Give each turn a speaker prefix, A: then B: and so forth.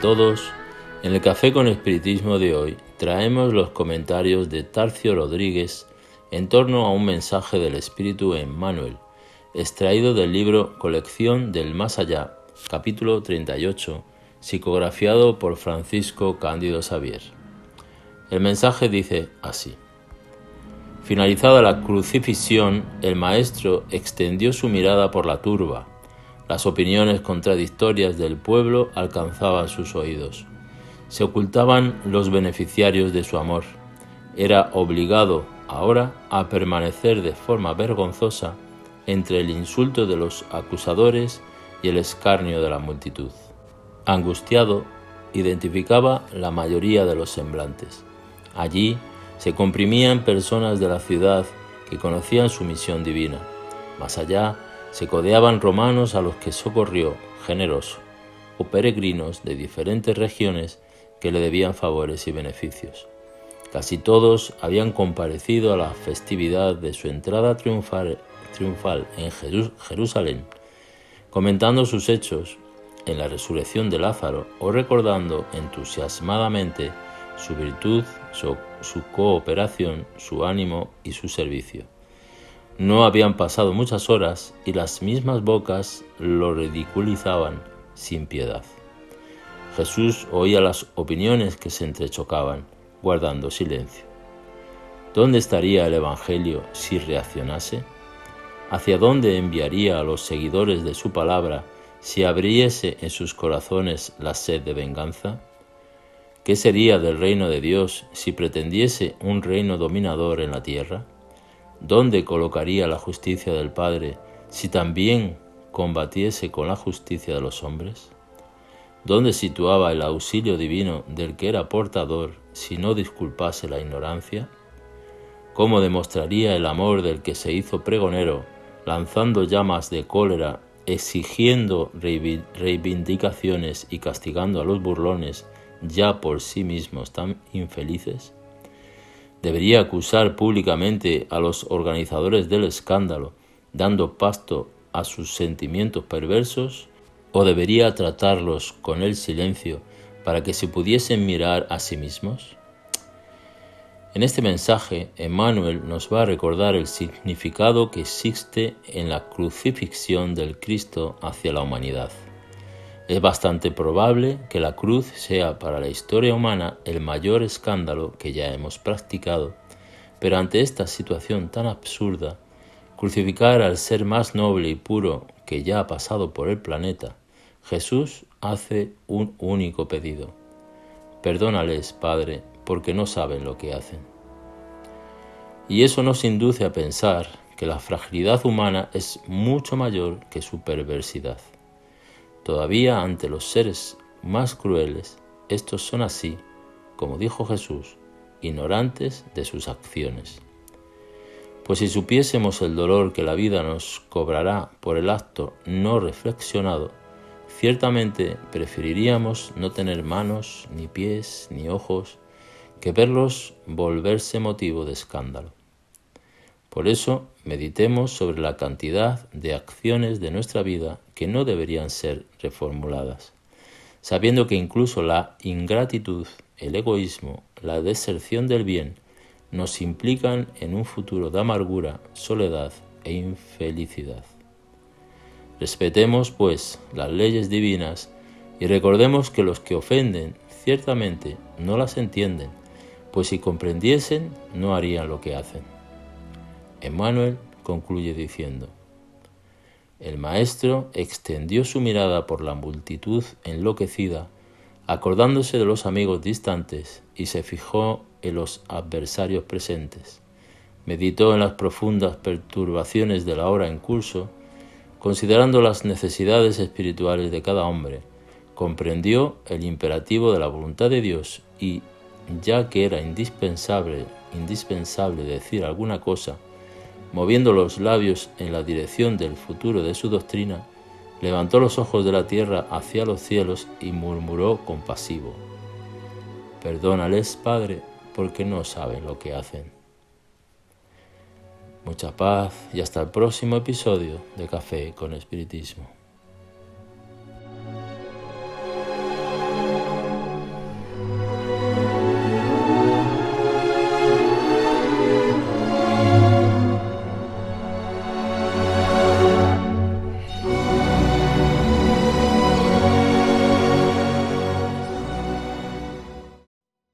A: todos. En el Café con Espiritismo de hoy traemos los comentarios de Tarcio Rodríguez en torno a un mensaje del Espíritu en Manuel, extraído del libro Colección del Más Allá, capítulo 38, psicografiado por Francisco Cándido Xavier. El mensaje dice así. Finalizada la crucifixión, el maestro extendió su mirada por la turba. Las opiniones contradictorias del pueblo alcanzaban sus oídos. Se ocultaban los beneficiarios de su amor. Era obligado ahora a permanecer de forma vergonzosa entre el insulto de los acusadores y el escarnio de la multitud. Angustiado, identificaba la mayoría de los semblantes. Allí se comprimían personas de la ciudad que conocían su misión divina. Más allá se codeaban romanos a los que socorrió, generoso, o peregrinos de diferentes regiones que le debían favores y beneficios. Casi todos habían comparecido a la festividad de su entrada triunfal, en Jerusalén, comentando sus hechos en la resurrección de Lázaro o recordando entusiasmadamente su virtud, su, cooperación, su ánimo y su servicio. No habían pasado muchas horas y las mismas bocas lo ridiculizaban sin piedad. Jesús oía las opiniones que se entrechocaban, guardando silencio. ¿Dónde estaría el Evangelio si reaccionase? ¿Hacia dónde enviaría a los seguidores de su palabra si abriese en sus corazones la sed de venganza? ¿Qué sería del reino de Dios si pretendiese un reino dominador en la tierra? ¿Dónde colocaría la justicia del Padre si también combatiese con la justicia de los hombres? ¿Dónde situaba el auxilio divino del que era portador si no disculpase la ignorancia? ¿Cómo demostraría el amor del que se hizo pregonero, lanzando llamas de cólera, exigiendo reivindicaciones y castigando a los burlones ya por sí mismos tan infelices? ¿Debería acusar públicamente a los organizadores del escándalo, dando pasto a sus sentimientos perversos? ¿O debería tratarlos con el silencio para que se pudiesen mirar a sí mismos? En este mensaje, Emmanuel nos va a recordar el significado que existe en la crucifixión del Cristo hacia la humanidad. Es bastante probable que la cruz sea para la historia humana el mayor escándalo que ya hemos practicado, pero ante esta situación tan absurda, crucificar al ser más noble y puro que ya ha pasado por el planeta, Jesús hace un único pedido. Perdónales, Padre, porque no saben lo que hacen. Y eso nos induce a pensar que la fragilidad humana es mucho mayor que su perversidad. Todavía ante los seres más crueles, estos son así, como dijo Jesús, ignorantes de sus acciones. Pues si supiésemos el dolor que la vida nos cobrará por el acto no reflexionado, ciertamente preferiríamos no tener manos, ni pies, ni ojos, que verlos volverse motivo de escándalo. Por eso, meditemos sobre la cantidad de acciones de nuestra vida que no deberían ser reformuladas, sabiendo que incluso la ingratitud, el egoísmo, la deserción del bien, nos implican en un futuro de amargura, soledad e infelicidad. Respetemos, pues, las leyes divinas y recordemos que los que ofenden ciertamente no las entienden, pues si comprendiesen no harían lo que hacen. Emmanuel concluye diciendo, el maestro extendió su mirada por la multitud enloquecida, acordándose de los amigos distantes, y se fijó en los adversarios presentes. Meditó en las profundas perturbaciones de la hora en curso, considerando las necesidades espirituales de cada hombre, comprendió el imperativo de la voluntad de Dios y, ya que era indispensable, indispensable decir alguna cosa, moviendo los labios en la dirección del futuro de su doctrina, levantó los ojos de la tierra hacia los cielos y murmuró compasivo, Perdónales, Padre, porque no saben lo que hacen. Mucha paz y hasta el próximo episodio de Café con Espiritismo.